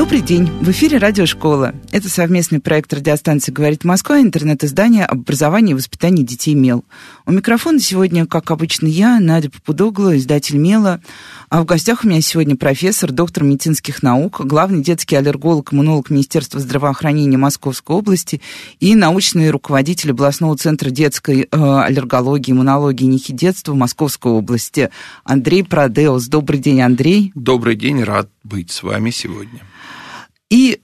Добрый день. В эфире «Радиошкола». Это совместный проект радиостанции «Говорит Москва» и интернет-издание об образовании и воспитании детей «Мел». У микрофона сегодня, как обычно, я, Надя Попудогла, издатель «Мела». А в гостях у меня сегодня профессор, доктор медицинских наук, главный детский аллерголог, иммунолог Министерства здравоохранения Московской области и научный руководитель областного центра детской э, аллергологии, иммунологии и нехи детства Московской области Андрей Продеус. Добрый день, Андрей. Добрый день, рад быть с вами сегодня. И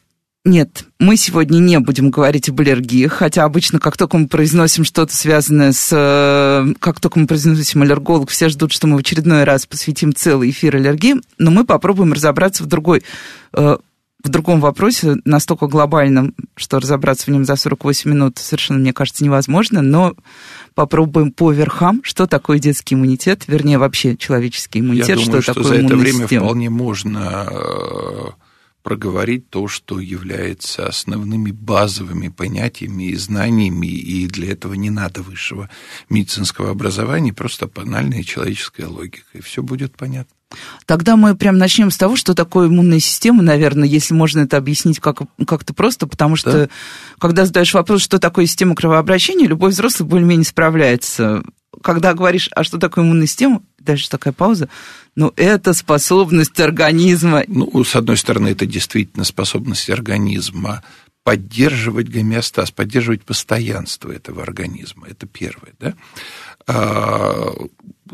нет, мы сегодня не будем говорить об аллергии, хотя обычно, как только мы произносим что-то связанное с... Э, как только мы произносим аллерголог, все ждут, что мы в очередной раз посвятим целый эфир аллергии, но мы попробуем разобраться в другой э, в другом вопросе, настолько глобальном, что разобраться в нем за 48 минут совершенно, мне кажется, невозможно, но попробуем по верхам, что такое детский иммунитет, вернее, вообще человеческий иммунитет, Я думаю, что, что такое за это время система. вполне можно э, проговорить то, что является основными базовыми понятиями и знаниями, и для этого не надо высшего медицинского образования, просто банальная человеческая логика, и все будет понятно. Тогда мы прям начнем с того, что такое иммунная система, наверное, если можно это объяснить как- как-то просто, потому что Да. когда задаешь вопрос, что такое система кровообращения, любой взрослый более-менее справляется. Когда говоришь, а что такое иммунная система, дальше такая пауза, ну, это способность организма. Ну, с одной стороны, это действительно способность организма поддерживать гомеостаз, поддерживать постоянство этого организма. Это первое, да? А,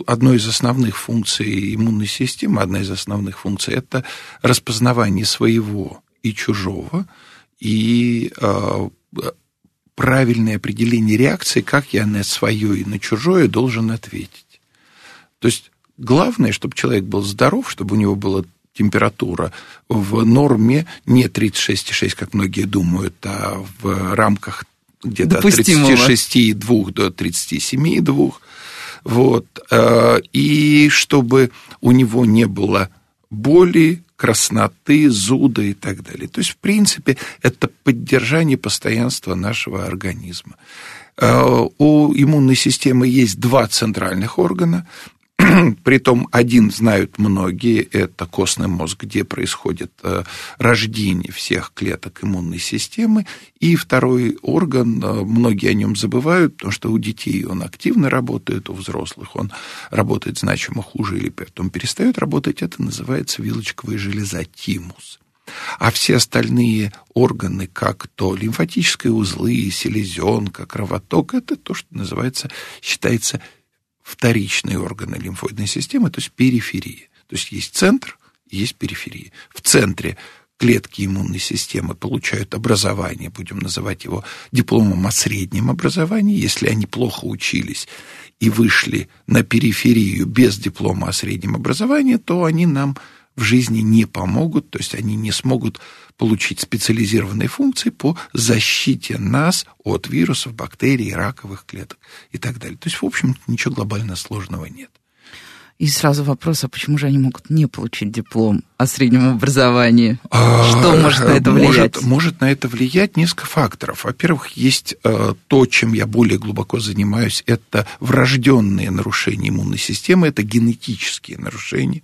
Одной из основных функций иммунной системы, одна из основных функций – это распознавание своего и чужого, и а, правильное определение реакции, как я на свое и на чужое должен ответить. То есть главное, чтобы человек был здоров, чтобы у него была температура в норме не 36,6, как многие думают, а в рамках где-то от Допустимого. 36,2 до 37,2. Вот. э, И чтобы у него не было боли, красноты, зуда и так далее. То есть, в принципе, это поддержание постоянства нашего организма. Э, У иммунной системы есть два центральных органа. Притом один знают многие, это костный мозг, где происходит э, рождение всех клеток иммунной системы. И второй орган, э, многие о нем забывают, потому что у детей он активно работает, у взрослых он работает значимо хуже или потом перестает работать. Это называется вилочковая железа тимус. А все остальные органы, как то лимфатические узлы, селезенка, кровоток, это то, что называется, считается вторичные органы лимфоидной системы, то есть периферия. То есть есть центр, есть периферия. В центре клетки иммунной системы получают образование, будем называть его дипломом о среднем образовании, если они плохо учились и вышли на периферию без диплома о среднем образовании, то они нам в жизни не помогут, то есть они не смогут получить специализированные функции по защите нас от вирусов, бактерий, раковых клеток и так далее. То есть, в общем, ничего глобально сложного нет. И сразу вопрос, а почему же они могут не получить диплом о среднем образовании? Что А, может на это может, влиять? Может на это влиять несколько факторов. Во-первых, есть э, то, чем я более глубоко занимаюсь, это врожденные нарушения иммунной системы, это генетические нарушения.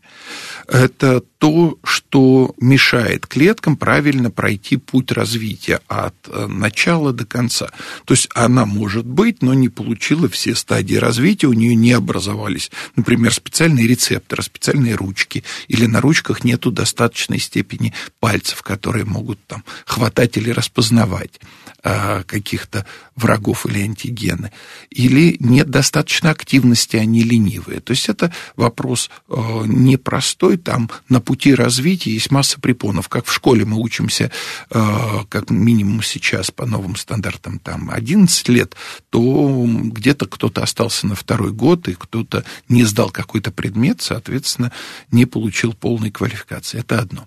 Это то, что мешает клеткам правильно пройти путь развития от э, начала до конца. То есть она может быть, но не получила все стадии развития, у нее не образовались, например, специальные рецепторы, специальные ручки, или на ручках нету достаточной степени пальцев, которые могут там хватать или распознавать э, каких-то врагов или антигены, или нет достаточно активности, они ленивые. То есть это вопрос э, непростой, там на пути развития есть масса препонов. Как в школе мы учимся, э, как минимум сейчас по новым стандартам, там 11 лет, то где-то кто-то остался на второй год, и кто-то не сдал какой-то предмет, соответственно, не получил полной квалификации. Это одно.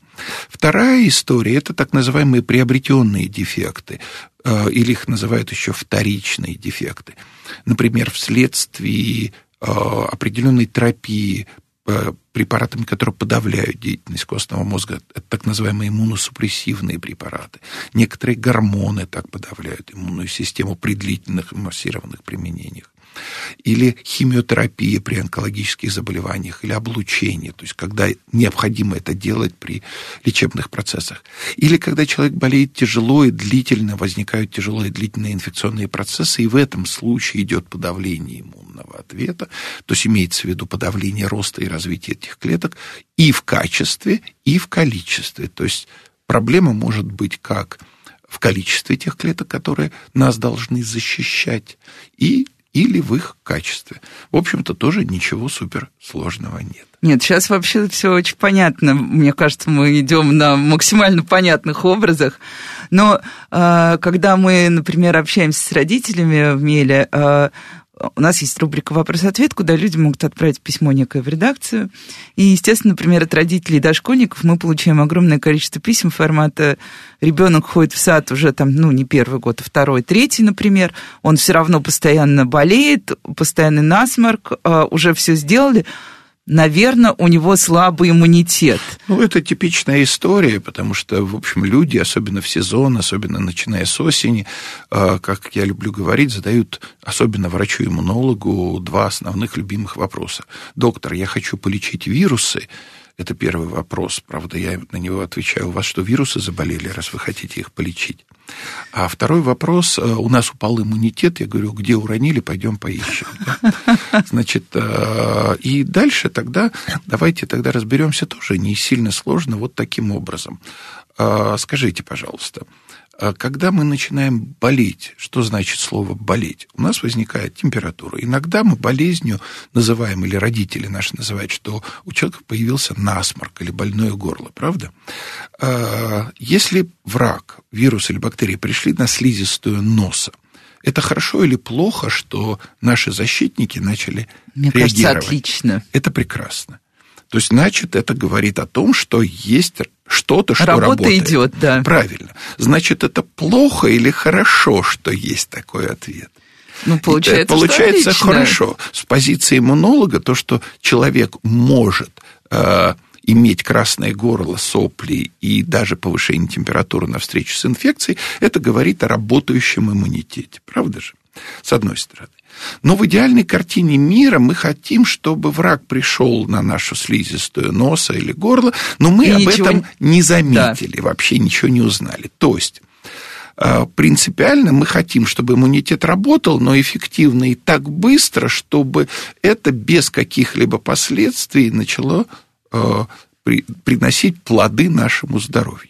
Вторая история – это так называемые приобретенные дефекты, или их называют еще вторичные дефекты. Например, вследствие определенной терапии, препаратами, которые подавляют деятельность костного мозга. Это так называемые иммуносупрессивные препараты. Некоторые гормоны так подавляют иммунную систему при длительных массированных применениях или химиотерапия при онкологических заболеваниях, или облучение, то есть когда необходимо это делать при лечебных процессах. Или когда человек болеет тяжело и длительно, возникают тяжелые длительные инфекционные процессы, и в этом случае идет подавление иммунного ответа, то есть имеется в виду подавление роста и развития этих клеток и в качестве, и в количестве. То есть проблема может быть как в количестве тех клеток, которые нас должны защищать, и или в их качестве. В общем-то, тоже ничего суперсложного нет. Нет, сейчас вообще все очень понятно. Мне кажется, мы идем на максимально понятных образах. Но э, когда мы, например, общаемся с родителями в Меле, э, у нас есть рубрика «Вопрос-ответ», куда люди могут отправить письмо некое в редакцию. И, естественно, например, от родителей и дошкольников мы получаем огромное количество писем формата «Ребенок ходит в сад уже там, ну, не первый год, а второй, третий, например. Он все равно постоянно болеет, постоянный насморк, а, уже все сделали, наверное, у него слабый иммунитет. Ну, это типичная история, потому что, в общем, люди, особенно в сезон, особенно начиная с осени, а, как я люблю говорить, задают, особенно врачу-иммунологу, два основных любимых вопроса. Доктор, я хочу полечить вирусы, это первый вопрос. Правда, я на него отвечаю. У вас что, вирусы заболели, раз вы хотите их полечить? А второй вопрос. Э, у нас упал иммунитет. Я говорю, где уронили, пойдем поищем. Значит, э, и дальше тогда, давайте тогда разберемся тоже не сильно сложно вот таким образом. Э, скажите, пожалуйста, когда мы начинаем болеть, что значит слово болеть? У нас возникает температура. Иногда мы болезнью называем, или родители наши называют, что у человека появился насморк или больное горло, правда? А, если враг, вирус или бактерии пришли на слизистую носа, это хорошо или плохо, что наши защитники начали Мне реагировать? Кажется, отлично. Это прекрасно. То есть, значит, это говорит о том, что есть что-то, что Работа работает. идет, да. Правильно. Значит, это плохо или хорошо, что есть такой ответ? Ну, получается, получается хорошо. С позиции иммунолога то, что человек может э, иметь красное горло, сопли и даже повышение температуры на встречу с инфекцией, это говорит о работающем иммунитете. Правда же? С одной стороны. Но в идеальной картине мира мы хотим, чтобы враг пришел на нашу слизистую носа или горло, но мы и об ничего... этом не заметили, да. вообще ничего не узнали. То есть а, принципиально мы хотим, чтобы иммунитет работал, но эффективно и так быстро, чтобы это без каких-либо последствий начало а, приносить плоды нашему здоровью.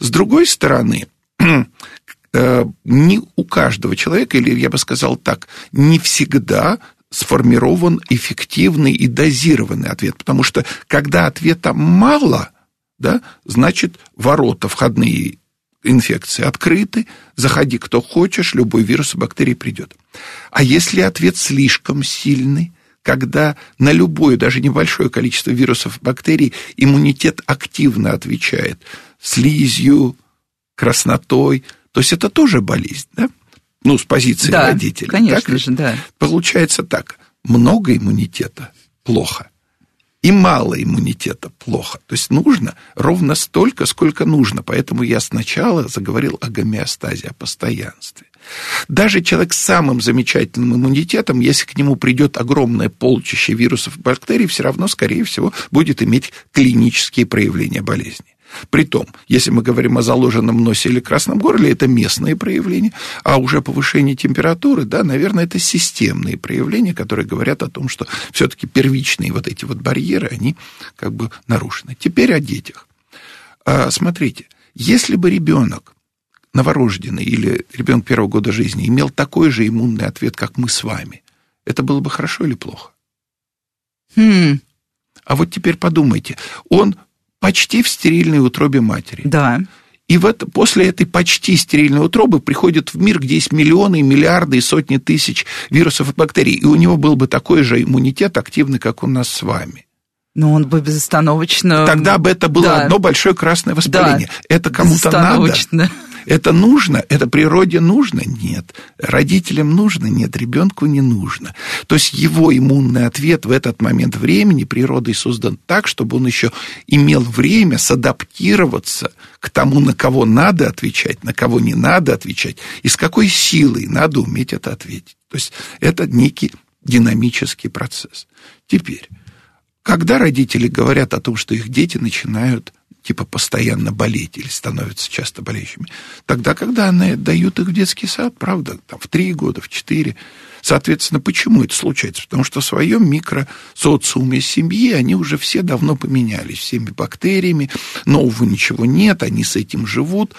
С другой стороны, Э, не у каждого человека, или я бы сказал так, не всегда сформирован эффективный и дозированный ответ, потому что когда ответа мало, да, значит ворота входные инфекции открыты, заходи кто хочешь, любой вирус и бактерия придет. А если ответ слишком сильный, когда на любое, даже небольшое количество вирусов и бактерий иммунитет активно отвечает слизью, краснотой, то есть это тоже болезнь, да? Ну, с позиции да, родителей. конечно так? же, да. Получается так. Много иммунитета – плохо. И мало иммунитета – плохо. То есть нужно ровно столько, сколько нужно. Поэтому я сначала заговорил о гомеостазе, о постоянстве. Даже человек с самым замечательным иммунитетом, если к нему придет огромное полчище вирусов и бактерий, все равно, скорее всего, будет иметь клинические проявления болезни. Притом, если мы говорим о заложенном носе или красном горле, это местные проявления, а уже повышение температуры, да, наверное, это системные проявления, которые говорят о том, что все-таки первичные вот эти вот барьеры, они как бы нарушены. Теперь о детях. А, смотрите, если бы ребенок новорожденный или ребенок первого года жизни имел такой же иммунный ответ, как мы с вами, это было бы хорошо или плохо? Хм. А вот теперь подумайте, он почти в стерильной утробе матери. Да. И в это, после этой почти стерильной утробы приходит в мир, где есть миллионы, миллиарды и сотни тысяч вирусов и бактерий. И у него был бы такой же иммунитет активный, как у нас с вами. Но он бы безостановочно... Тогда бы это было да. одно большое красное воспаление. Да. Это кому-то надо. Это нужно? Это природе нужно? Нет. Родителям нужно? Нет. Ребенку не нужно. То есть его иммунный ответ в этот момент времени природой создан так, чтобы он еще имел время садаптироваться к тому, на кого надо отвечать, на кого не надо отвечать, и с какой силой надо уметь это ответить. То есть это некий динамический процесс. Теперь, когда родители говорят о том, что их дети начинают типа постоянно болеть или становятся часто болеющими. Тогда, когда они дают их в детский сад, правда, там, в три года, в четыре. Соответственно, почему это случается? Потому что в своем микросоциуме семьи они уже все давно поменялись всеми бактериями, нового ничего нет, они с этим живут,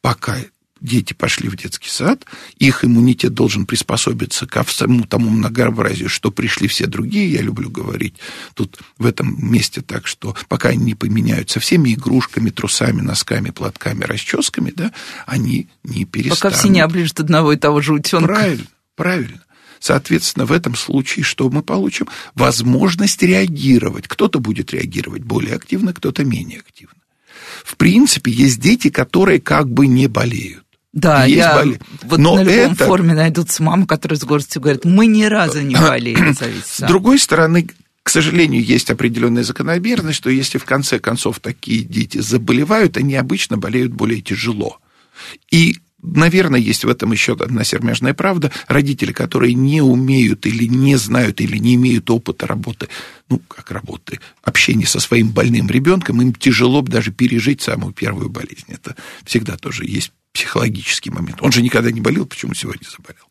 пока дети пошли в детский сад, их иммунитет должен приспособиться ко всему тому многообразию, что пришли все другие, я люблю говорить тут в этом месте так, что пока они не поменяются всеми игрушками, трусами, носками, платками, расческами, да, они не перестанут. Пока все не оближут одного и того же утенка. Правильно, правильно. Соответственно, в этом случае что мы получим? Возможность реагировать. Кто-то будет реагировать более активно, кто-то менее активно. В принципе, есть дети, которые как бы не болеют. Да, есть я болезнь. вот Но на любом это... форуме найдутся мамы, которые с гордостью говорят, мы ни разу не болели С сад». другой стороны, к сожалению, есть определенная закономерность, что если в конце концов такие дети заболевают, они обычно болеют более тяжело. И Наверное, есть в этом еще одна сермяжная правда. Родители, которые не умеют или не знают, или не имеют опыта работы, ну, как работы, общения со своим больным ребенком, им тяжело даже пережить самую первую болезнь. Это всегда тоже есть психологический момент. Он же никогда не болел, почему сегодня заболел?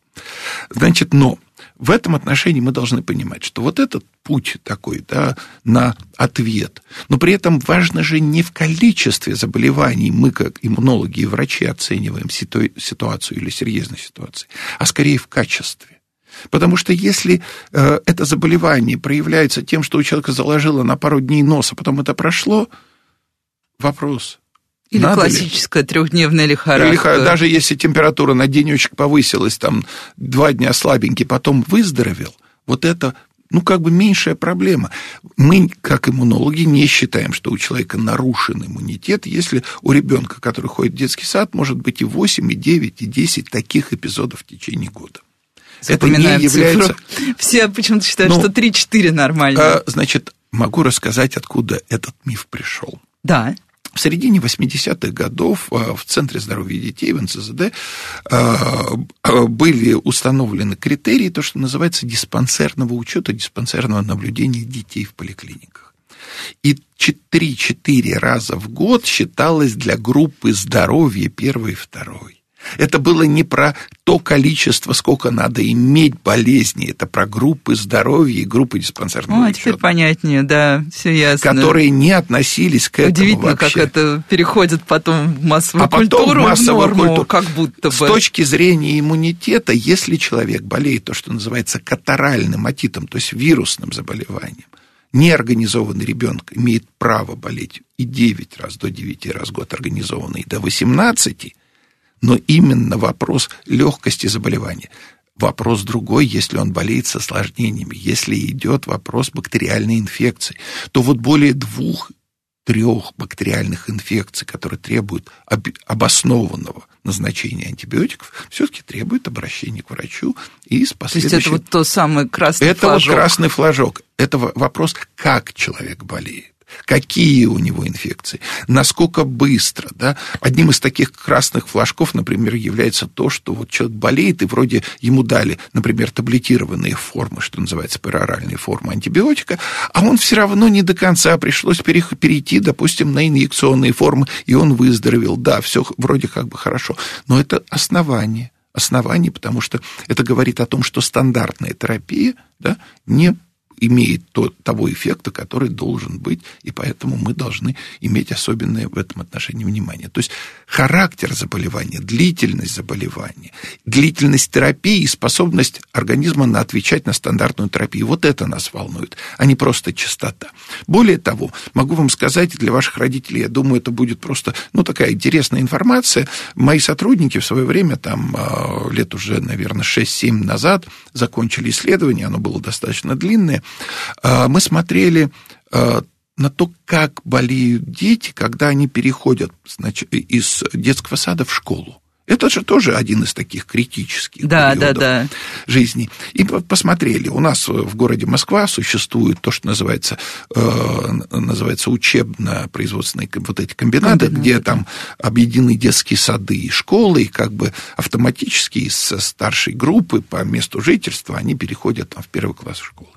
Значит, но в этом отношении мы должны понимать, что вот этот путь такой, да, на ответ, но при этом важно же не в количестве заболеваний, мы как иммунологи и врачи оцениваем ситуацию или серьезность ситуации, а скорее в качестве. Потому что если э, это заболевание проявляется тем, что у человека заложило на пару дней нос, а потом это прошло, вопрос – или Надо классическая ли? трехдневная лихорадка. Лихо... Даже если температура на денечек повысилась, там, два дня слабенький, потом выздоровел, вот это ну, как бы меньшая проблема. Мы, как иммунологи, не считаем, что у человека нарушен иммунитет, если у ребенка, который ходит в детский сад, может быть и 8, и 9, и 10 таких эпизодов в течение года. Это не является... Цифру. Все почему-то считают, ну, что 3-4 нормально. А, значит, могу рассказать, откуда этот миф пришел. Да. В середине 80-х годов а, в Центре здоровья детей, в НЦЗД, а, а, были установлены критерии, то, что называется диспансерного учета, диспансерного наблюдения детей в поликлиниках. И 3-4 раза в год считалось для группы здоровья первой и второй. Это было не про то количество, сколько надо иметь болезней, это про группы здоровья и группы диспансерного О, учета. теперь понятнее, да, все ясно. Которые не относились к этому Удивительно, вообще. как это переходит потом в массовую а потом культуру, в массовую норму, культуру. как будто бы. С точки зрения иммунитета, если человек болеет то, что называется катаральным отитом, то есть вирусным заболеванием, неорганизованный ребенок имеет право болеть и 9 раз, до 9 раз в год организованный, до 18, но именно вопрос легкости заболевания. Вопрос другой, если он болеет с осложнениями, если идет вопрос бактериальной инфекции, то вот более двух трех бактериальных инфекций, которые требуют обоснованного назначения антибиотиков, все-таки требует обращения к врачу и с последующим... То есть это вот то самый красный это флажок. Это вот красный флажок. Это вопрос, как человек болеет какие у него инфекции, насколько быстро. Да? Одним из таких красных флажков, например, является то, что вот человек болеет, и вроде ему дали, например, таблетированные формы, что называется, пероральные формы антибиотика, а он все равно не до конца пришлось перейти, допустим, на инъекционные формы, и он выздоровел. Да, все вроде как бы хорошо, но это основание оснований, потому что это говорит о том, что стандартная терапия да, не имеет то, того эффекта, который должен быть, и поэтому мы должны иметь особенное в этом отношении внимание. То есть характер заболевания, длительность заболевания, длительность терапии и способность организма на отвечать на стандартную терапию. Вот это нас волнует, а не просто частота. Более того, могу вам сказать, для ваших родителей, я думаю, это будет просто, ну, такая интересная информация. Мои сотрудники в свое время, там, а, лет уже, наверное, 6-7 назад, закончили исследование, оно было достаточно длинное, мы смотрели а, на то, как болеют дети, когда они переходят значит, из детского сада в школу. Это же тоже один из таких критических да, периодов да, да. жизни. И посмотрели, у нас в городе Москва существует то, что называется, э, называется учебно-производственные вот эти комбинаты, Комбинаты, где там объединены детские сады и школы, и как бы автоматически из старшей группы по месту жительства они переходят там, в первый класс школы.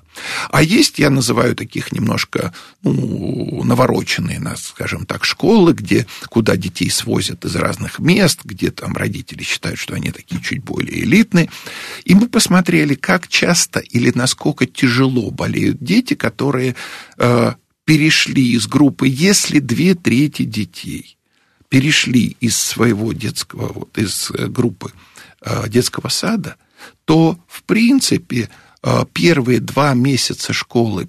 А есть, я называю таких немножко ну, навороченные, скажем так, школы, где, куда детей свозят из разных мест, где там родители считают, что они такие чуть более элитные. И мы посмотрели, как часто или насколько тяжело болеют дети, которые э, перешли из группы, если две трети детей перешли из своего детского, вот из э, группы э, детского сада, то, в принципе, первые два месяца школы,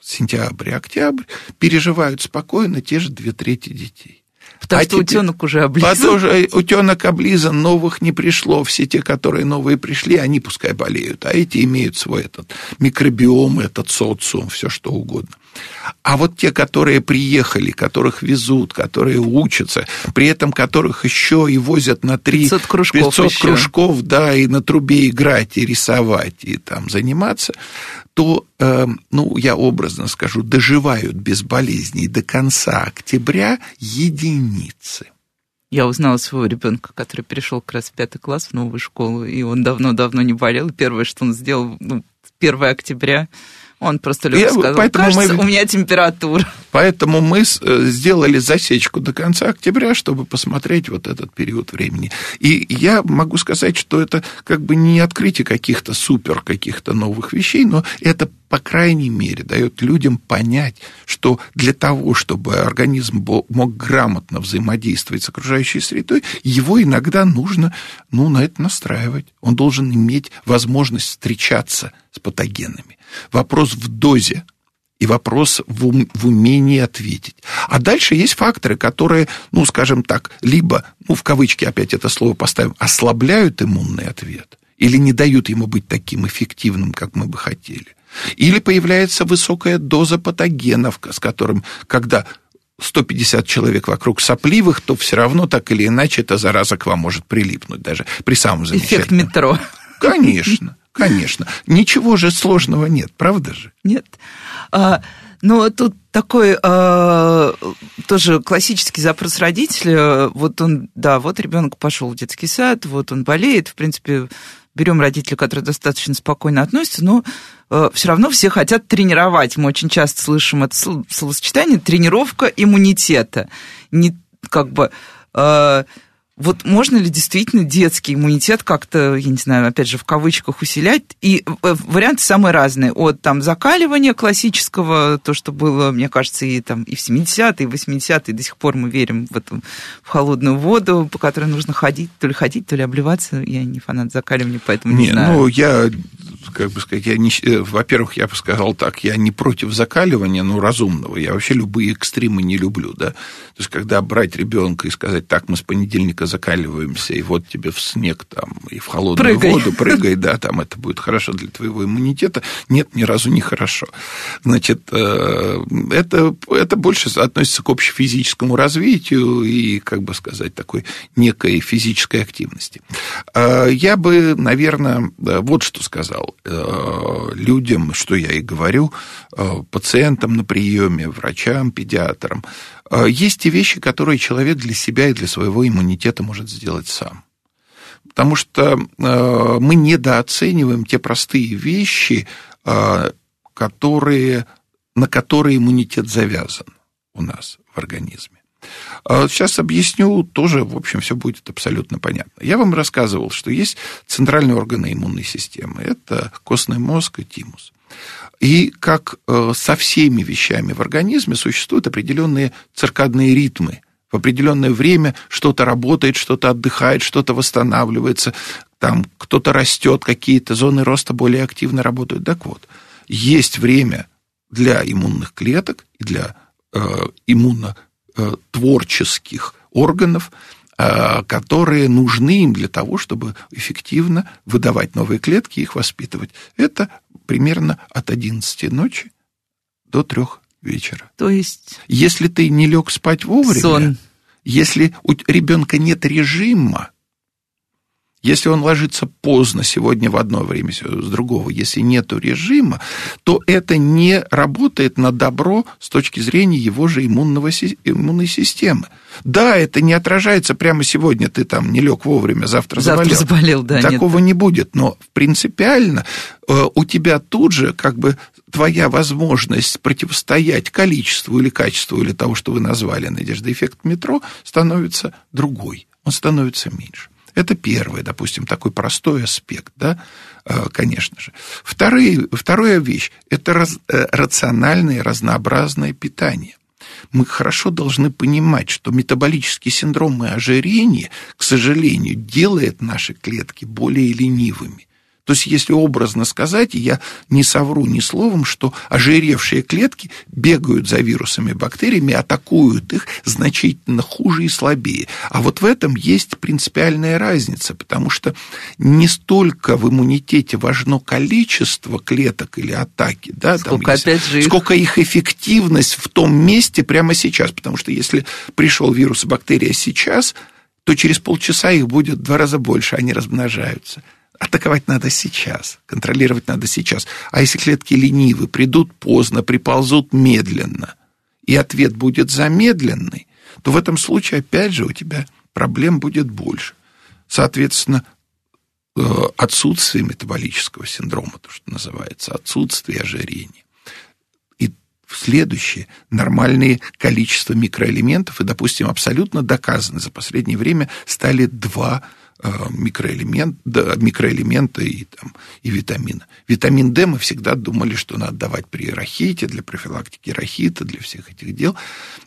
сентябрь и октябрь, переживают спокойно те же две трети детей. Потому а что теперь, утенок уже облизан. Потому что утенок облизан, новых не пришло. Все те, которые новые пришли, они пускай болеют. А эти имеют свой этот микробиом, этот социум, все что угодно. А вот те, которые приехали, которых везут, которые учатся, при этом которых еще и возят на 3 500 кружков, 500 кружков да, и на трубе играть, и рисовать, и там заниматься, то, э, ну, я образно скажу, доживают без болезней до конца октября единицы. Я узнала своего ребенка, который перешел как раз в пятый класс в новую школу, и он давно-давно не болел. Первое, что он сделал, ну, 1 октября, он просто лег сказал, поэтому кажется, мы... у меня температура. Поэтому мы э, сделали засечку до конца октября, чтобы посмотреть вот этот период времени. И я могу сказать, что это как бы не открытие каких-то супер, каких-то новых вещей, но это по крайней мере, дает людям понять, что для того, чтобы организм мог грамотно взаимодействовать с окружающей средой, его иногда нужно ну, на это настраивать. Он должен иметь возможность встречаться с патогенами. Вопрос в дозе и вопрос в, ум, в умении ответить. А дальше есть факторы, которые, ну, скажем так, либо, ну, в кавычки опять это слово поставим, ослабляют иммунный ответ или не дают ему быть таким эффективным, как мы бы хотели. Или появляется высокая доза патогенов, с которым, когда 150 человек вокруг сопливых, то все равно так или иначе эта зараза к вам может прилипнуть даже при самом замечательном. Эффект метро. Конечно, конечно. Ничего же сложного нет, правда же? Нет. А, но тут такой а, тоже классический запрос родителя. Вот он, да, вот ребенок пошел в детский сад, вот он болеет, в принципе, берем родителей, которые достаточно спокойно относятся, но э, все равно все хотят тренировать. Мы очень часто слышим это словосочетание тренировка иммунитета. Не как бы э, вот можно ли действительно детский иммунитет как-то, я не знаю, опять же, в кавычках усилять? И э, варианты самые разные. От там закаливания классического, то, что было, мне кажется, и, там, и в 70-е, и в 80-е, до сих пор мы верим в эту в холодную воду, по которой нужно ходить, то ли ходить, то ли обливаться. Я не фанат закаливания, поэтому не, не знаю. Ну, я как бы сказать, я не, э, во-первых, я бы сказал так, я не против закаливания, но разумного. Я вообще любые экстремы не люблю, да. То есть, когда брать ребенка и сказать, так, мы с понедельника закаливаемся, и вот тебе в снег там, и в холодную прыгай. воду прыгай, да, там это будет хорошо для твоего иммунитета. Нет, ни разу не хорошо. Значит, э, это, это больше относится к общефизическому развитию и, как бы сказать, такой некой физической активности. Э, я бы, наверное, вот что сказал. Э, людям, что я и говорю, пациентам на приеме, врачам, педиатрам, есть те вещи, которые человек для себя и для своего иммунитета может сделать сам. Потому что э, мы недооцениваем те простые вещи, э, которые, на которые иммунитет завязан у нас в организме. Сейчас объясню, тоже, в общем, все будет абсолютно понятно. Я вам рассказывал, что есть центральные органы иммунной системы. Это костный мозг и тимус. И как э, со всеми вещами в организме существуют определенные циркадные ритмы. В определенное время что-то работает, что-то отдыхает, что-то восстанавливается, там кто-то растет, какие-то зоны роста более активно работают. Так вот, есть время для иммунных клеток и для э, иммунотворческих органов, э, которые нужны им для того, чтобы эффективно выдавать новые клетки и их воспитывать. Это примерно от 11 ночи до 3 вечера. То есть... Если ты не лег спать вовремя... Сон. Если у ребенка нет режима, если он ложится поздно сегодня в одно время, с другого, если нет режима, то это не работает на добро с точки зрения его же иммунного, иммунной системы. Да, это не отражается прямо сегодня, ты там не лег вовремя, завтра, завтра заболел. заболел да, Такого нет. не будет, но принципиально э, у тебя тут же как бы твоя возможность противостоять количеству или качеству или того, что вы назвали, Надежда, эффект метро, становится другой, он становится меньше. Это первый, допустим, такой простой аспект, да, э, конечно же. Вторые, вторая вещь – это раз, э, рациональное разнообразное питание. Мы хорошо должны понимать, что метаболический синдром и ожирение, к сожалению, делает наши клетки более ленивыми. То есть, если образно сказать, я не совру ни словом, что ожиревшие клетки бегают за вирусами и бактериями, атакуют их значительно хуже и слабее. А вот в этом есть принципиальная разница, потому что не столько в иммунитете важно количество клеток или атаки, да, сколько, там, опять же, сколько их эффективность в том месте прямо сейчас. Потому что если пришел вирус и бактерия сейчас, то через полчаса их будет в два раза больше, они размножаются. Атаковать надо сейчас, контролировать надо сейчас. А если клетки ленивы, придут поздно, приползут медленно, и ответ будет замедленный, то в этом случае, опять же, у тебя проблем будет больше. Соответственно, э, отсутствие метаболического синдрома, то, что называется, отсутствие ожирения. И следующее, нормальные количество микроэлементов, и, допустим, абсолютно доказаны за последнее время стали два микроэлемент, да, микроэлементы и, там, и витамина. Витамин D мы всегда думали, что надо давать при рахите, для профилактики рахита, для всех этих дел.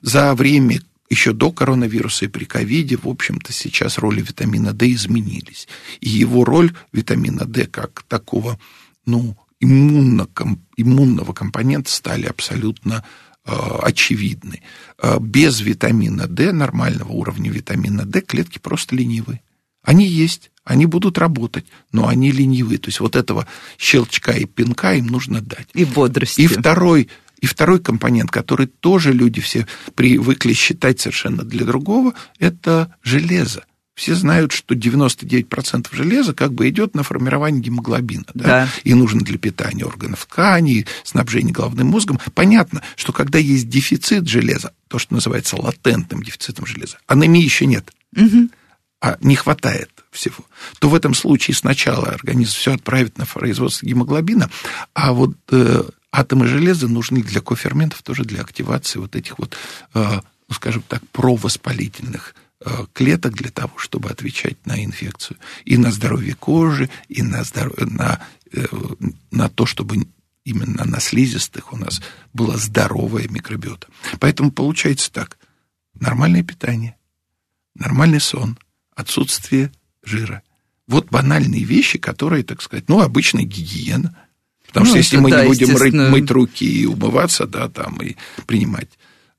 За время еще до коронавируса и при ковиде, в общем-то, сейчас роли витамина D изменились. И его роль витамина D как такого, ну, иммунно, иммунного компонента стали абсолютно э, очевидны. Э, без витамина D, нормального уровня витамина D, клетки просто ленивые. Они есть, они будут работать, но они ленивые. То есть вот этого щелчка и пинка им нужно дать. И бодрости. И второй, и второй компонент, который тоже люди все привыкли считать совершенно для другого, это железо. Все знают, что 99% железа как бы идет на формирование гемоглобина, да? Да. и нужно для питания органов тканей, снабжения головным мозгом. Понятно, что когда есть дефицит железа, то, что называется латентным дефицитом железа, анемии еще нет. Угу а не хватает всего, то в этом случае сначала организм все отправит на производство гемоглобина, а вот э, атомы железа нужны для коферментов, тоже для активации вот этих вот, э, ну, скажем так, провоспалительных э, клеток для того, чтобы отвечать на инфекцию. И на здоровье кожи, и на, здоров... на, э, на то, чтобы именно на слизистых у нас была здоровая микробиота. Поэтому получается так. Нормальное питание, нормальный сон, отсутствие жира. Вот банальные вещи, которые, так сказать, ну, обычная гигиена. Потому ну, что если мы да, не будем рыть, мыть руки и умываться, да, там, и принимать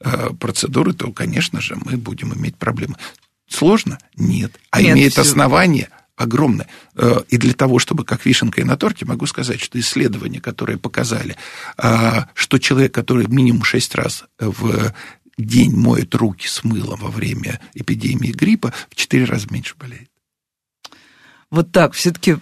э, процедуры, то, конечно же, мы будем иметь проблемы. Сложно? Нет. А Нет, имеет все... основание огромное. Э, и для того, чтобы как вишенка и на торте, могу сказать, что исследования, которые показали, э, что человек, который минимум 6 раз в день моет руки с мылом во время эпидемии гриппа, в четыре раза меньше болеет. Вот так, все-таки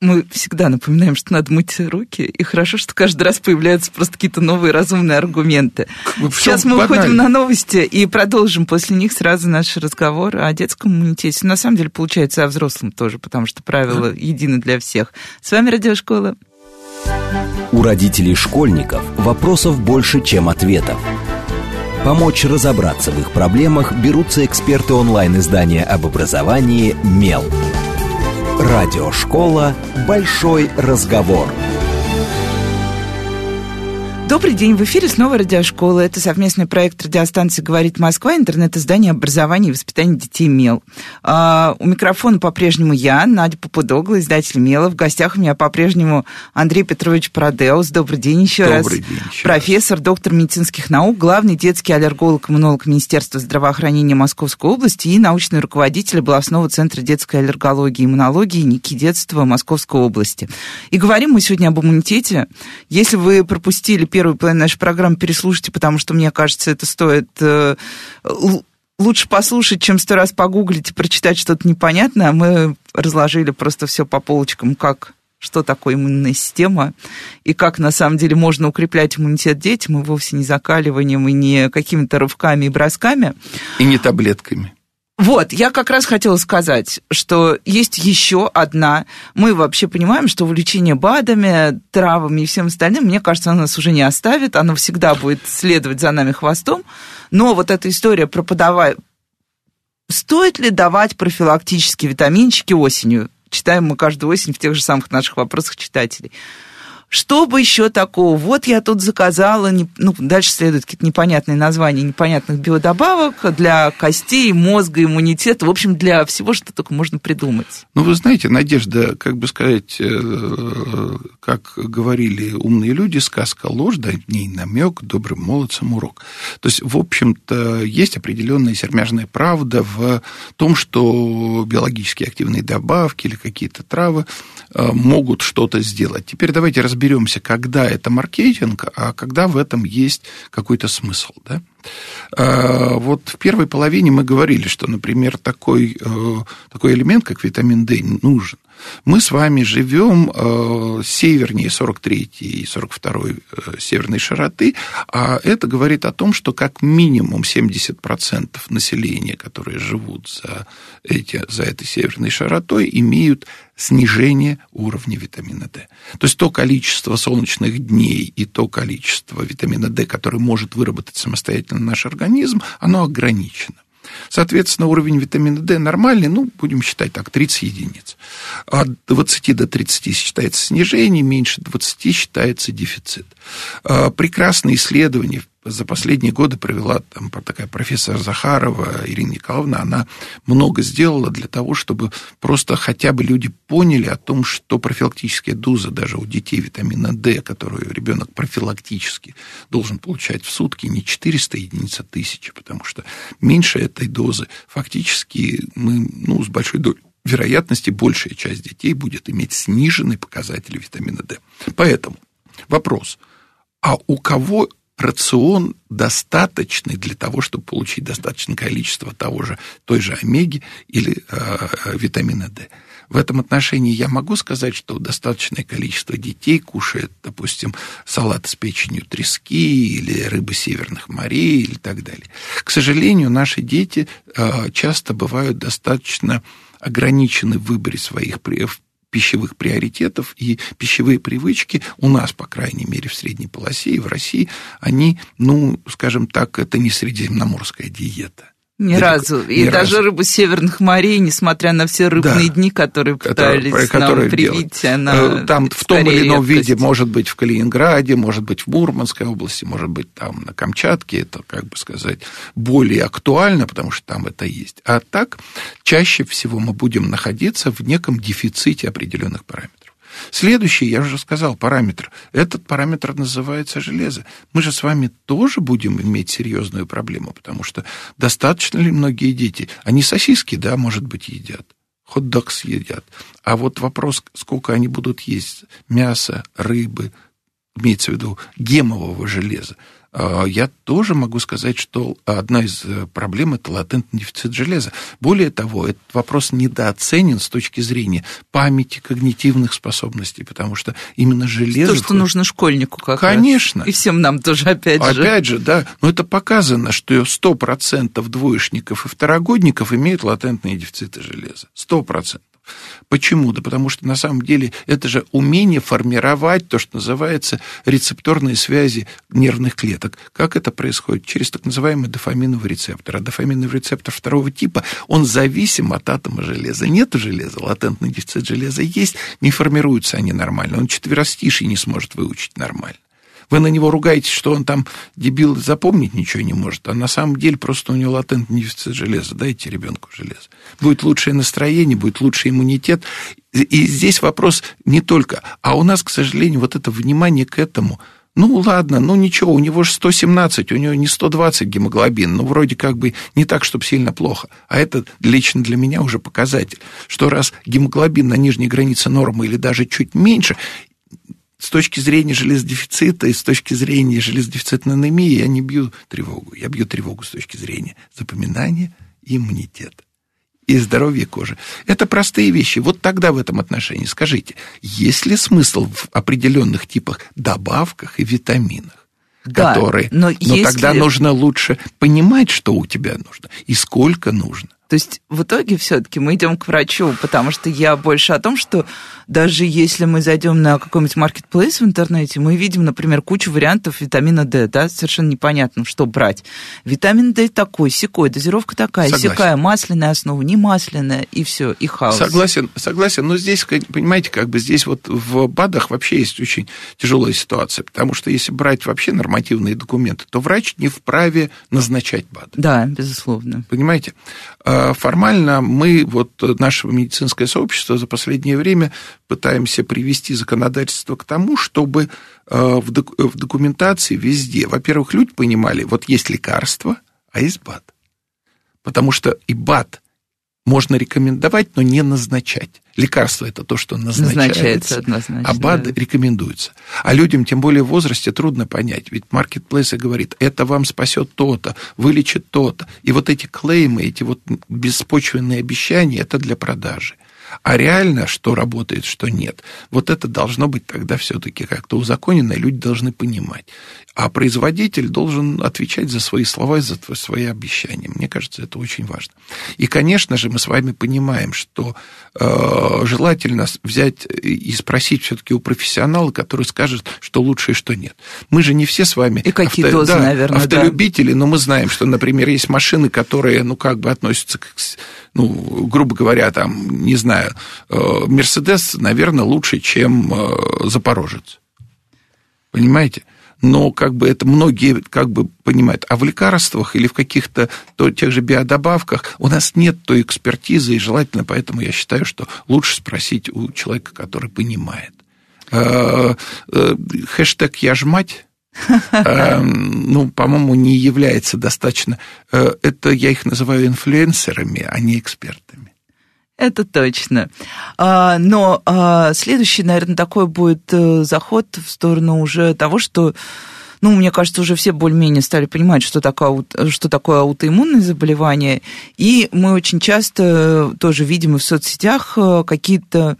мы всегда напоминаем, что надо мыть руки, и хорошо, что каждый раз появляются просто какие-то новые разумные аргументы. Сейчас мы банально. уходим на новости и продолжим после них сразу наш разговор о детском иммунитете. На самом деле, получается, о взрослом тоже, потому что правила да. едины для всех. С вами Радиошкола. У родителей школьников вопросов больше, чем ответов. Помочь разобраться в их проблемах берутся эксперты онлайн-издания об образовании «Мел». Радиошкола «Большой разговор». Добрый день, в эфире снова радиошкола. Это совместный проект радиостанции «Говорит Москва», интернет-издание образования и воспитания детей «Мел». А, у микрофона по-прежнему я, Надя Попудогла, издатель «Мела». В гостях у меня по-прежнему Андрей Петрович Продеус. Добрый день еще Добрый раз. День еще Профессор, раз. доктор медицинских наук, главный детский аллерголог-иммунолог Министерства здравоохранения Московской области и научный руководитель областного центра детской аллергологии и иммунологии Ники детства Московской области. И говорим мы сегодня об иммунитете. Если вы пропустили первую половину нашей программы переслушайте, потому что, мне кажется, это стоит э, лучше послушать, чем сто раз погуглить и прочитать что-то непонятное. Мы разложили просто все по полочкам, как что такое иммунная система и как на самом деле можно укреплять иммунитет детям, и вовсе не закаливанием, и не какими-то рывками и бросками. И не таблетками. Вот, я как раз хотела сказать, что есть еще одна. Мы вообще понимаем, что увлечение БАДами, травами и всем остальным, мне кажется, оно нас уже не оставит, оно всегда будет следовать за нами хвостом. Но вот эта история про подавай... Стоит ли давать профилактические витаминчики осенью? Читаем мы каждую осень в тех же самых наших вопросах читателей. Что бы еще такого? Вот я тут заказала, ну, дальше следуют какие-то непонятные названия непонятных биодобавок для костей, мозга, иммунитета, в общем, для всего, что только можно придумать. Ну, вы знаете, Надежда, как бы сказать, э, как говорили умные люди, сказка ложь, да ней намек, добрым молодцам урок. То есть, в общем-то, есть определенная сермяжная правда в том, что биологически активные добавки или какие-то травы э, могут что-то сделать. Теперь давайте разберемся разберемся, когда это маркетинг, а когда в этом есть какой-то смысл. Да? А, вот в первой половине мы говорили, что, например, такой, э, такой элемент, как витамин D, нужен. Мы с вами живем э, севернее 43 и 42 э, северной широты, а это говорит о том, что как минимум 70% населения, которые живут за, эти, за этой северной широтой, имеют снижение уровня витамина D. То есть то количество солнечных дней и то количество витамина D, которое может выработать самостоятельно наш организм, оно ограничено. Соответственно, уровень витамина D нормальный, ну, будем считать так, 30 единиц. От 20 до 30 считается снижение, меньше 20 считается дефицит. А, прекрасные исследования за последние годы провела там такая профессор Захарова Ирина Николаевна, она много сделала для того, чтобы просто хотя бы люди поняли о том, что профилактическая доза даже у детей витамина D, которую ребенок профилактически должен получать в сутки, не 400 единиц, а 1000, потому что меньше этой дозы фактически мы ну, с большой долей вероятности большая часть детей будет иметь сниженный показатель витамина D. Поэтому вопрос, а у кого рацион достаточный для того, чтобы получить достаточное количество того же, той же омеги или э, витамина D. В этом отношении я могу сказать, что достаточное количество детей кушает, допустим, салат с печенью трески или рыбы северных морей или так далее. К сожалению, наши дети э, часто бывают достаточно ограничены в выборе своих пищевых приоритетов и пищевые привычки у нас, по крайней мере, в средней полосе и в России, они, ну, скажем так, это не средиземноморская диета. Ни разу. И ни даже разу. рыбу северных морей, несмотря на все рыбные да, дни, которые пытались которые, нам привить, делать. она э, Там в том или ином редкость. виде, может быть, в Калининграде, может быть, в Мурманской области, может быть, там на Камчатке, это, как бы сказать, более актуально, потому что там это есть. А так, чаще всего мы будем находиться в неком дефиците определенных параметров. Следующий, я уже сказал, параметр. Этот параметр называется железо. Мы же с вами тоже будем иметь серьезную проблему, потому что достаточно ли многие дети, они сосиски, да, может быть, едят, хот-дог съедят. А вот вопрос, сколько они будут есть мяса, рыбы, имеется в виду гемового железа. А, я тоже могу сказать, что одна из э, проблем – это латентный дефицит железа. Более того, этот вопрос недооценен с точки зрения памяти, когнитивных способностей, потому что именно железо... То, что нужно школьнику как Конечно. Раз. И всем нам тоже, опять же. Опять же, да. Но это показано, что 100% двоечников и второгодников имеют латентные дефициты железа. 100%. Почему? Да потому что на самом деле это же умение формировать то, что называется рецепторные связи нервных клеток. Как это происходит? Через так называемый дофаминовый рецептор. А дофаминовый рецептор второго типа, он зависим от атома железа. Нет железа, латентный дефицит железа есть, не формируются они нормально. Он четверостиший не сможет выучить нормально. Вы на него ругаетесь, что он там дебил запомнить ничего не может, а на самом деле просто у него латентный дефицит железа. Дайте ребенку железо. Будет лучшее настроение, будет лучший иммунитет. И здесь вопрос не только, а у нас, к сожалению, вот это внимание к этому – ну, ладно, ну ничего, у него же 117, у него не 120 гемоглобин, ну, вроде как бы не так, чтобы сильно плохо. А это лично для меня уже показатель, что раз гемоглобин на нижней границе нормы или даже чуть меньше, с точки зрения железодефицита и с точки зрения железодефицитной анемии я не бью тревогу. Я бью тревогу с точки зрения запоминания и иммунитета и здоровья кожи. Это простые вещи. Вот тогда в этом отношении скажите, есть ли смысл в определенных типах добавках и витаминах? Да, которые... но, но если... тогда нужно лучше понимать, что у тебя нужно и сколько нужно. То есть в итоге все-таки мы идем к врачу, потому что я больше о том, что даже если мы зайдем на какой-нибудь маркетплейс в интернете, мы видим, например, кучу вариантов витамина D, да, совершенно непонятно, что брать. Витамин D такой, секой, дозировка такая, Согласен. секая, масляная основа, не масляная, и все, и хаос. Согласен, согласен, но здесь, понимаете, как бы здесь вот в БАДах вообще есть очень тяжелая ситуация, потому что если брать вообще нормативные документы, то врач не вправе назначать БАДы. Да, безусловно. Понимаете? А формально мы, вот наше медицинское сообщество за последнее время пытаемся привести законодательство к тому, чтобы э, в документации везде, во-первых, люди понимали, вот есть лекарство, а есть БАД. Потому что и БАД можно рекомендовать, но не назначать. Лекарство – это то, что назначается, назначается однозначно, а БАД да. рекомендуется. А людям, тем более в возрасте, трудно понять. Ведь маркетплейсы говорит, это вам спасет то-то, вылечит то-то. И вот эти клеймы, эти вот беспочвенные обещания – это для продажи. А реально, что работает, что нет, вот это должно быть тогда все-таки как-то узаконено, и люди должны понимать. А производитель должен отвечать за свои слова и за свои обещания. Мне кажется, это очень важно. И, конечно же, мы с вами понимаем, что э, желательно взять и спросить все-таки у профессионала, который скажет, что лучше и что нет. Мы же не все с вами и какие авто, дозы, да, наверное, автолюбители, да. но мы знаем, что, например, есть машины, которые, ну, как бы относятся к, ну, грубо говоря, там, не знаю, э, Мерседес, наверное, лучше, чем э, Запорожец. Понимаете? но как бы это многие как бы понимают. А в лекарствах или в каких-то то, тех же биодобавках у нас нет той экспертизы, и желательно поэтому я считаю, что лучше спросить у человека, который понимает. Э, хэштег «Я ж мать» ну, по-моему, не является достаточно... Это я их называю инфлюенсерами, а не экспертами. Это точно. А, но а, следующий, наверное, такой будет э, заход в сторону уже того, что ну, мне кажется, уже все более-менее стали понимать, что такое, что такое аутоиммунное заболевание. И мы очень часто тоже видим и в соцсетях э, какие-то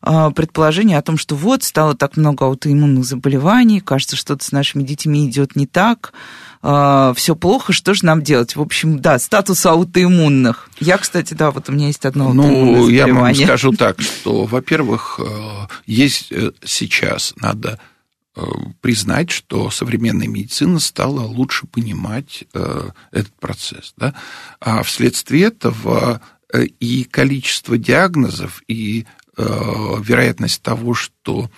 а, предположения о том, что вот стало так много аутоиммунных заболеваний, кажется, что-то с нашими детьми идет не так. Все плохо, что же нам делать? В общем, да, статус аутоиммунных. Я, кстати, да, вот у меня есть одно Ну, я вам скажу так, что, во-первых, э, есть э, сейчас, надо э, признать, что современная медицина стала лучше понимать этот процесс. Да? А вследствие этого и количество диагнозов, и вероятность того, что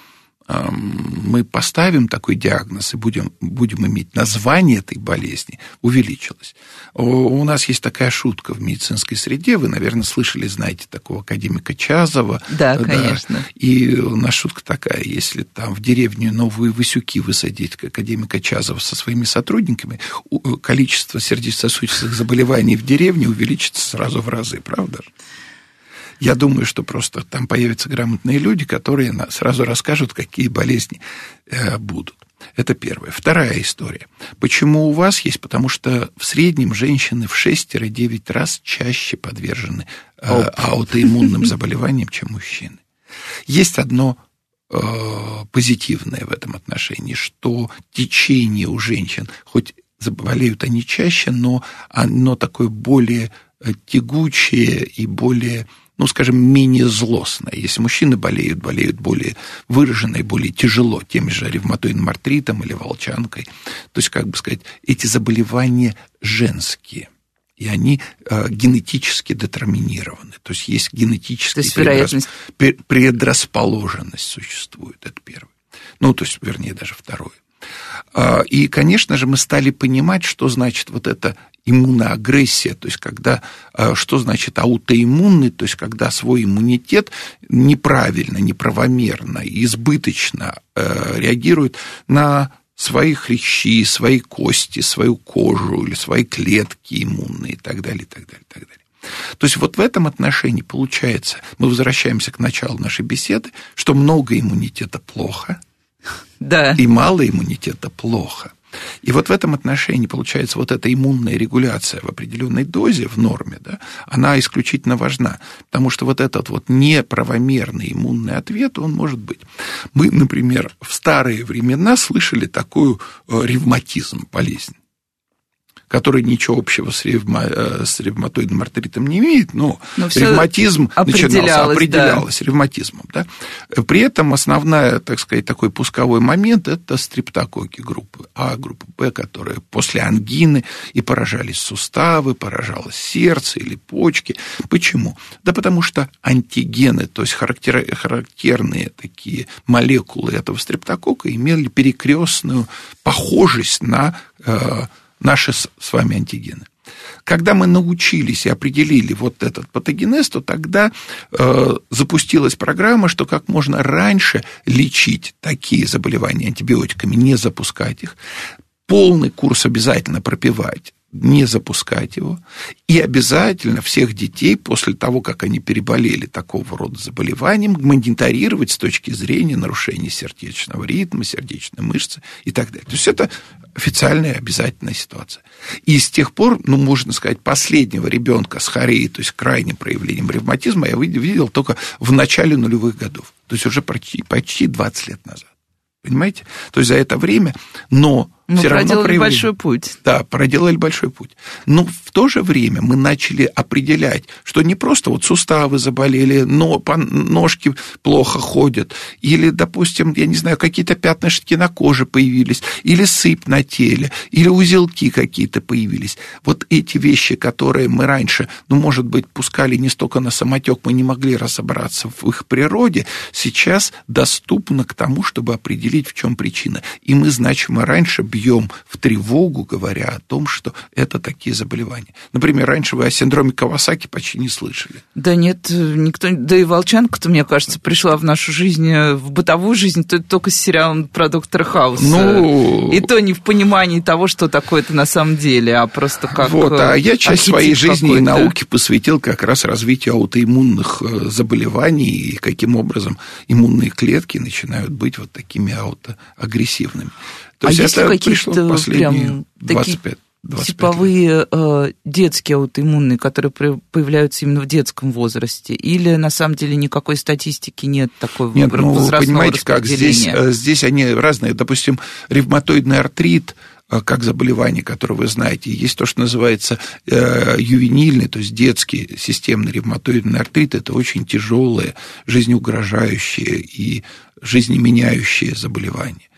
мы поставим такой диагноз и будем, будем иметь название этой болезни, увеличилось. У нас есть такая шутка в медицинской среде, вы, наверное, слышали, знаете такого академика Чазова. Да, да. конечно. И у нас шутка такая, если там в деревню Новые Васюки высадить академика Чазова со своими сотрудниками, количество сердечно-сосудистых заболеваний в деревне увеличится сразу в разы, правда? Я думаю, что просто там появятся грамотные люди, которые сразу расскажут, какие болезни э, будут. Это первое. Вторая история. Почему у вас есть? Потому что в среднем женщины в 6-9 раз чаще подвержены э, аутоиммунным заболеваниям, чем мужчины. Есть одно э, позитивное в этом отношении, что течение у женщин, хоть заболеют они чаще, но оно такое более тягучее и более ну, скажем, менее злостная. Если мужчины болеют, болеют более выраженно и более тяжело, тем же ревматоидным артритом или волчанкой. То есть, как бы сказать, эти заболевания женские – и они э, генетически детерминированы. То есть есть генетическая вероятность... предрасположенность существует, это первое. Ну, то есть, вернее, даже второе. А, и, конечно же, мы стали понимать, что значит вот это иммуноагрессия, то есть когда, э, что значит аутоиммунный, то есть когда свой иммунитет неправильно, неправомерно, избыточно э, реагирует на свои хрящи, свои кости, свою кожу или свои клетки иммунные и так далее, и так далее, и так далее. То есть вот в этом отношении получается, мы возвращаемся к началу нашей беседы, что много иммунитета плохо, Да. И мало иммунитета плохо. И вот в этом отношении, получается, вот эта иммунная регуляция в определенной дозе, в норме, да, она исключительно важна, потому что вот этот вот неправомерный иммунный ответ, он может быть. Мы, например, в старые времена слышали такую э, ревматизм, болезнь который ничего общего с, ревма, э, с ревматоидным артритом не имеет, но, но ревматизм начинался, определялось да. ревматизмом. Да? При этом основная, так сказать, такой пусковой момент – это стрептококи группы А, группы Б, которые после ангины и поражались суставы, поражалось сердце или почки. Почему? Да потому что антигены, то есть характер, характерные такие молекулы этого стрептокока имели перекрестную похожесть на э, наши с вами антигены. Когда мы научились и определили вот этот патогенез, то тогда э, запустилась программа, что как можно раньше лечить такие заболевания антибиотиками, не запускать их, полный курс обязательно пропивать не запускать его, и обязательно всех детей после того, как они переболели такого рода заболеванием, мониторировать с точки зрения нарушения сердечного ритма, сердечной мышцы и так далее. То есть это официальная обязательная ситуация. И с тех пор, ну, можно сказать, последнего ребенка с хореей, то есть крайним проявлением ревматизма, я видел только в начале нулевых годов. То есть уже почти, почти 20 лет назад. Понимаете? То есть за это время, но мы все проделали равно большой путь. Да, проделали большой путь. Но в то же время мы начали определять, что не просто вот суставы заболели, но ножки плохо ходят, или, допустим, я не знаю, какие-то пятнышки на коже появились, или сыпь на теле, или узелки какие-то появились. Вот эти вещи, которые мы раньше, ну, может быть, пускали не столько на самотек, мы не могли разобраться в их природе, сейчас доступно к тому, чтобы определить, в чем причина. И мы значимо раньше бьем в тревогу, говоря о том, что это такие заболевания. Например, раньше вы о синдроме Кавасаки почти не слышали. Да нет, никто... Да и волчанка-то, мне кажется, пришла в нашу жизнь, э, в бытовую жизнь, только с сериалом про доктора Хауса. Ну... И то не в понимании того, что такое это на самом деле, а просто как... Вот, а я часть своей жизни и науки посвятил как раз развитию аутоиммунных э, заболеваний и каким образом иммунные клетки начинают быть вот такими аутоагрессивными. То а есть, это какие-то прям 25 такие 25 типовые э, детские аутоиммунные, которые появляются именно в детском возрасте? Или на самом деле никакой статистики нет такой нет, ну, понимаете, как здесь, э, здесь они разные. Допустим, ревматоидный артрит э, как заболевание, которое вы знаете. Есть то, что называется э, ювенильный, то есть детский системный ревматоидный артрит. Это очень тяжелое, жизнеугрожающее и жизнеменяющее заболевание.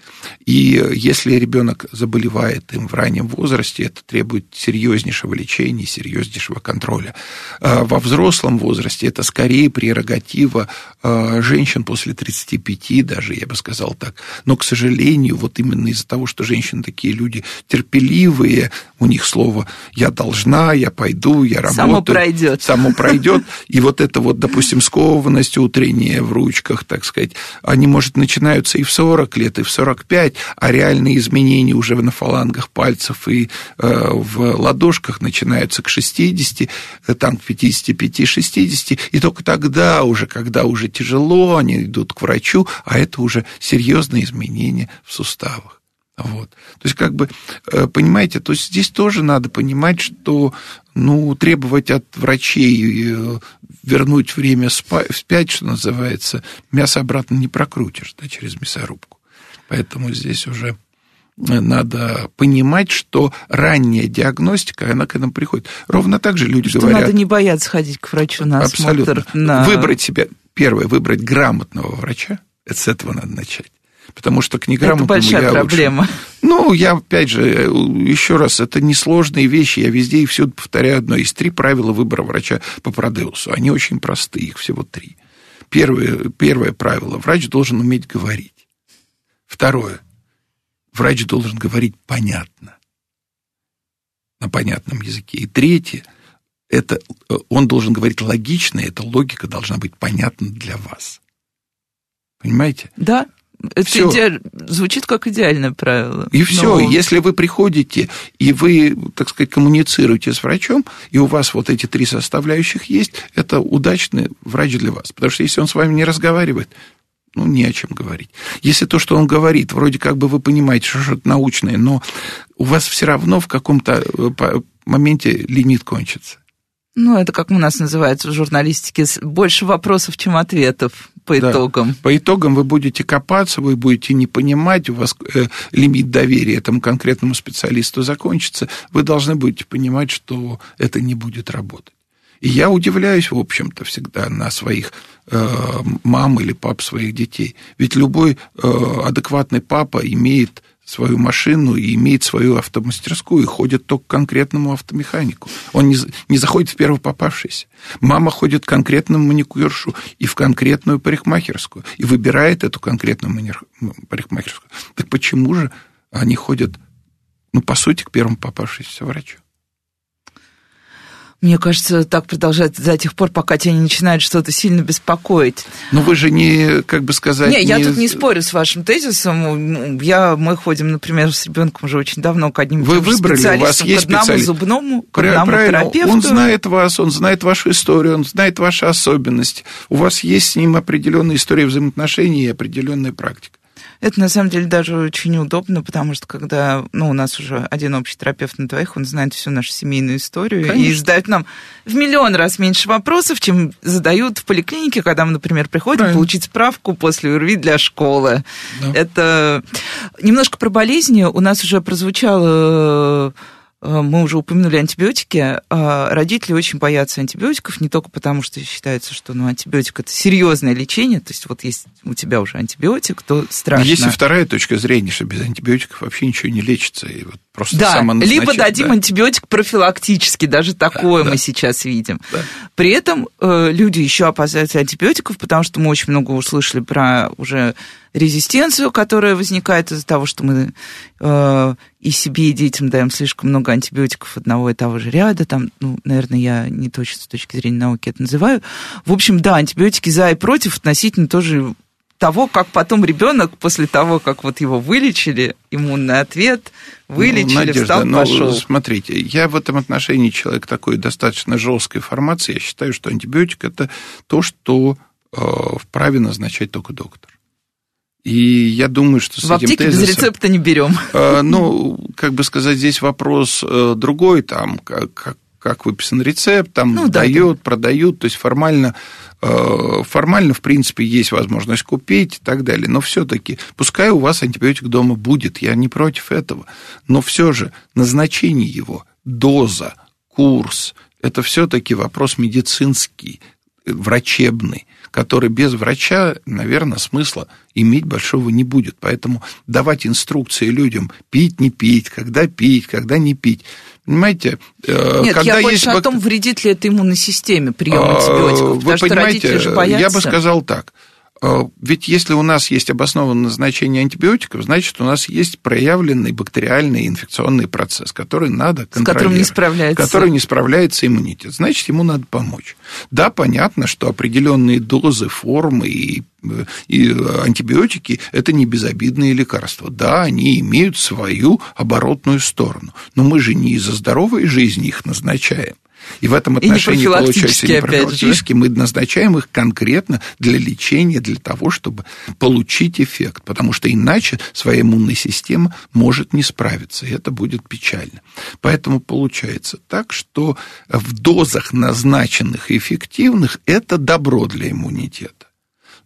И если ребенок заболевает им в раннем возрасте, это требует серьезнейшего лечения, серьезнейшего контроля. А во взрослом возрасте это скорее прерогатива а, женщин после 35, даже, я бы сказал так. Но, к сожалению, вот именно из-за того, что женщины такие люди терпеливые, у них слово «я должна», «я пойду», «я работаю». Само пройдет. Само пройдет. И вот это вот, допустим, скованность утренняя в ручках, так сказать, они, может, начинаются и в 40 лет, и в 45, 45, а реальные изменения уже на фалангах пальцев и э, в ладошках начинаются к 60, э, там к 55-60, и только тогда уже, когда уже тяжело, они идут к врачу, а это уже серьезные изменения в суставах. Вот. То есть, как бы, э, понимаете, то есть здесь тоже надо понимать, что ну, требовать от врачей вернуть время вспять, что называется, мясо обратно не прокрутишь да, через мясорубку. Поэтому здесь уже э, надо понимать, что ранняя диагностика, она к нам приходит. Ровно так же люди что говорят... надо не бояться ходить к врачу на абсолютно. осмотр. На... Выбрать себя, первое, выбрать грамотного врача, это с этого надо начать. Потому что к неграмотному Это большая я проблема. Лучше... Ну, я, опять же, еще раз, это несложные вещи. Я везде и всюду повторяю одно. Есть три правила выбора врача по Продеусу. Они очень простые, их всего три. Первое, первое правило. Врач должен уметь говорить. Второе. Врач должен говорить понятно, на понятном языке. И третье. Это, э, он должен говорить логично, и эта логика должна быть понятна для вас. Понимаете? Да, это все. Иде... звучит как идеальное правило. И все. Но... Если вы приходите и вы, так сказать, коммуницируете с врачом, и у вас вот эти три составляющих есть, это удачный врач для вас. Потому что если он с вами не разговаривает, ну, не о чем говорить. Если то, что он говорит, вроде как бы вы понимаете, что что-то научное, но у вас все равно в каком-то э, моменте лимит кончится. Ну, это как у нас называется в журналистике, больше вопросов, чем ответов по да. итогам. По итогам вы будете копаться, вы будете не понимать, у вас э, лимит доверия этому конкретному специалисту закончится, вы должны будете понимать, что это не будет работать. И я удивляюсь, в общем-то, всегда на своих э, мам или пап своих детей. Ведь любой э, адекватный папа имеет свою машину и имеет свою автомастерскую и ходит только к конкретному автомеханику. Он не, не заходит в первый попавшийся. Мама ходит к конкретному маникюршу и в конкретную парикмахерскую и выбирает эту конкретную парикмахерскую. Так почему же они ходят, ну, по сути, к первому попавшемуся врачу? Мне кажется, так продолжается до тех пор, пока тебя не начинает что-то сильно беспокоить. Но вы же не, как бы сказать... Не, не... я тут не спорю с вашим тезисом. Я, мы ходим, например, с ребенком уже очень давно к одним Вы выбрали, у вас есть к одному специалист. зубному, к одному Правильно. терапевту. Он знает вас, он знает вашу историю, он знает ваши особенности. У вас есть с ним определенная история взаимоотношений и определенная практика. Это на самом деле даже очень удобно, потому что когда, ну, у нас уже один общий терапевт на двоих, он знает всю нашу семейную историю Конечно. и задает нам в миллион раз меньше вопросов, чем задают в поликлинике, когда мы, например, приходим Правильно. получить справку после УРВИ для школы. Да. Это немножко про болезни. У нас уже прозвучало Э, мы уже упомянули антибиотики. А родители очень боятся антибиотиков, не только потому, что считается, что ну, антибиотик это серьезное лечение, то есть вот есть у тебя уже антибиотик, то страшно. Есть и вторая точка зрения, что без антибиотиков вообще ничего не лечится. И вот просто да, либо дадим да. антибиотик профилактически, даже такое да, мы да. сейчас видим. Да. При этом э, люди еще опасаются антибиотиков, потому что мы очень много услышали про уже резистенцию, которая возникает из-за того, что мы э, и себе, и детям даем слишком много антибиотиков одного и того же ряда. Там, ну, наверное, я не точно с точки зрения науки это называю. В общем, да, антибиотики за и против относительно тоже того, как потом ребенок после того, как вот его вылечили, иммунный ответ, вылечили, ну, Надежда, встал, ну, пошел. Смотрите, я в этом отношении человек такой достаточно жесткой формации. Я считаю, что антибиотик это то, что э, вправе назначать только доктор. И я думаю, что с в этим тезисом... без рецепта не берем. Э, ну, как бы сказать, здесь вопрос э, другой, там, как, как выписан рецепт, там ну, дают, да. продают, то есть формально, э, формально, в принципе, есть возможность купить и так далее, но все-таки, пускай у вас антибиотик дома будет, я не против этого, но все же назначение его, доза, курс, это все-таки вопрос медицинский, врачебный который без врача, наверное, смысла иметь большого не будет. Поэтому давать инструкции людям пить, не пить, когда пить, когда не пить. Понимаете, э, Нет, когда я больше есть... о том, вредит ли это иммунной системе прием а, антибиотиков. Вы понимаете, же боятся. я бы сказал так. Э, ведь если у нас есть обоснованное назначение антибиотиков, значит, у нас есть проявленный бактериальный инфекционный процесс, который надо контролировать. С которым не справляется. Который не справляется иммунитет. Значит, ему надо помочь. Да, понятно, что определенные дозы, формы и и антибиотики – это не безобидные лекарства. Да, они имеют свою оборотную сторону, но мы же не из-за здоровой жизни их назначаем. И в этом отношении, получается, не профилактически, мы назначаем их конкретно для лечения, для того, чтобы получить эффект, потому что иначе своя иммунная система может не справиться, и это будет печально. Поэтому получается так, что в дозах назначенных и эффективных это добро для иммунитета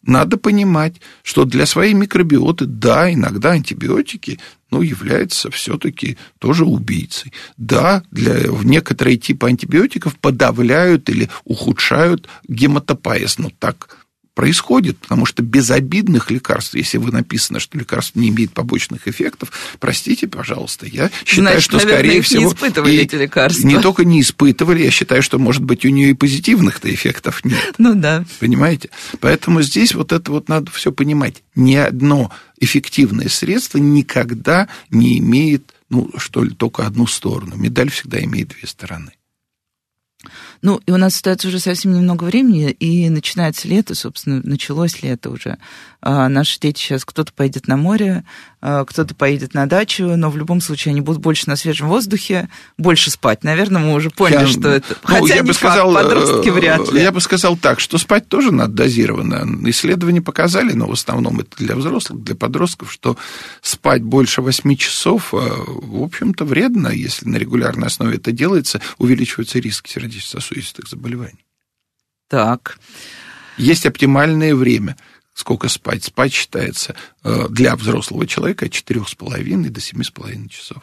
надо понимать, что для своей микробиоты, да, иногда антибиотики ну, являются все-таки тоже убийцей. Да, для, некоторые типы антибиотиков подавляют или ухудшают гематопоэз, но так происходит, потому что безобидных лекарств, если вы написано, что лекарство не имеет побочных эффектов, простите, пожалуйста, я считаю, Значит, что, наверное, скорее всего... не испытывали эти лекарства. Не только не испытывали, я считаю, что, может быть, у нее и позитивных-то эффектов нет. Ну да. Понимаете? Поэтому здесь вот это вот надо все понимать. Ни одно эффективное средство никогда не имеет, ну, что ли, только одну сторону. Медаль всегда имеет две стороны. Ну, и у нас остается уже совсем немного времени, и начинается лето, собственно, началось лето уже. А наши дети сейчас, кто-то поедет на море, а кто-то поедет на дачу, но в любом случае они будут больше на свежем воздухе, больше спать. Наверное, мы уже поняли, я, что это... Ну, Хотя я бы сказал, факт, подростки вряд ли. Я бы сказал так, что спать тоже надо дозированно. Исследования показали, но в основном это для взрослых, для подростков, что спать больше 8 часов, в общем-то, вредно, если на регулярной основе это делается, увеличиваются риски сердечно-сосудистых заболеваний. Так. Есть оптимальное время, сколько спать. Спать считается э, для взрослого человека от 4,5 до 7,5 часов.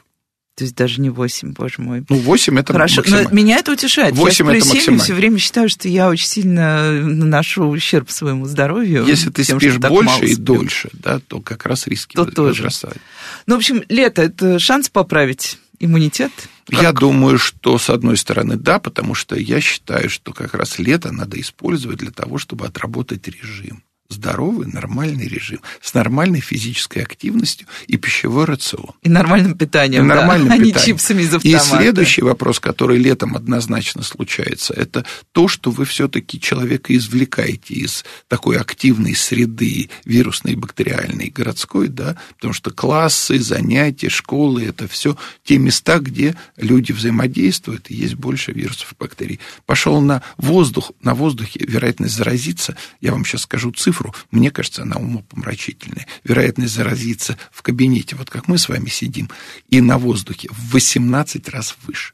То есть даже не 8, боже мой. Ну, 8 это Хорошо, максимально. но меня это утешает. 8 я это максимально. все время считаю, что я очень сильно наношу ущерб своему здоровью. Если ты тем, спишь больше и дольше, да, то как раз риски то возрастают. Тоже. Ну, в общем, лето – это шанс поправить иммунитет? Как? Я думаю, что с одной стороны да, потому что я считаю, что как раз лето надо использовать для того, чтобы отработать режим здоровый, нормальный режим с нормальной физической активностью и пищевой рацион. И нормальным питанием, и да, нормальным а питанием. не чипсами из автомата. И следующий вопрос, который летом однозначно случается, это то, что вы все-таки человека извлекаете из такой активной среды вирусной, бактериальной, городской, да, потому что классы, занятия, школы, это все те места, где люди взаимодействуют, и есть больше вирусов и бактерий. Пошел на воздух, на воздухе вероятность заразиться, я вам сейчас скажу цифру, цифру, мне кажется, она умопомрачительная. Вероятность заразиться в кабинете, вот как мы с вами сидим, и на воздухе в 18 раз выше.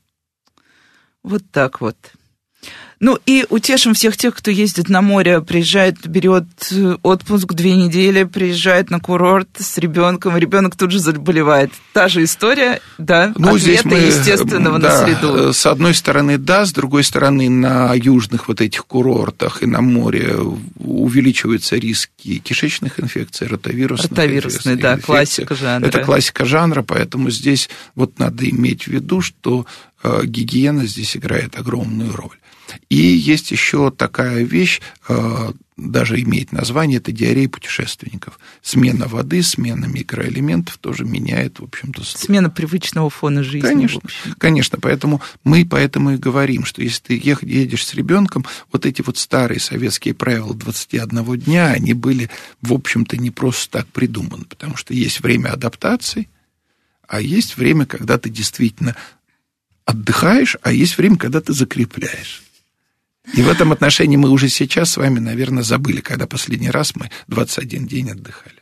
Вот так вот. Ну и утешим всех тех, кто ездит на море, приезжает, берет э, отпуск две недели, приезжает на курорт с ребенком, и ребенок тут же заболевает. Та же история, да, ну, здесь мы, естественного да, на среду. С одной стороны, да, с другой стороны, на южных вот этих курортах и на море увеличиваются риски кишечных инфекций, ротовирусных. Ротовирусные, да, инфекций. классика жанра. Это классика жанра, поэтому здесь вот надо иметь в виду, что э, гигиена здесь играет огромную роль. И есть еще такая вещь, э, даже имеет название, это диарея путешественников. Смена воды, смена микроэлементов тоже меняет, в общем-то... Смена привычного фона жизни. Конечно, конечно. Поэтому мы поэтому и говорим, что если ты едешь с ребенком, вот эти вот старые советские правила 21 дня, они были, в общем-то, не просто так придуманы, потому что есть время адаптации, а есть время, когда ты действительно отдыхаешь, а есть время, когда ты закрепляешь. И в этом отношении мы уже сейчас с вами, наверное, забыли, когда последний раз мы 21 день отдыхали.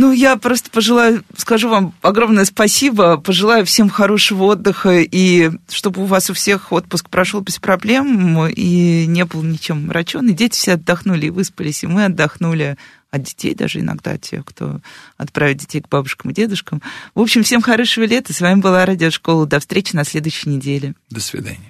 Ну, я просто пожелаю, скажу вам огромное спасибо, пожелаю всем хорошего отдыха, и чтобы у вас у всех отпуск прошел без проблем, и не был ничем мрачен, и дети все отдохнули и выспались, и мы отдохнули от детей даже иногда, те, кто отправит детей к бабушкам и дедушкам. В общем, всем хорошего лета. С вами была Радиошкола. До встречи на следующей неделе. До свидания.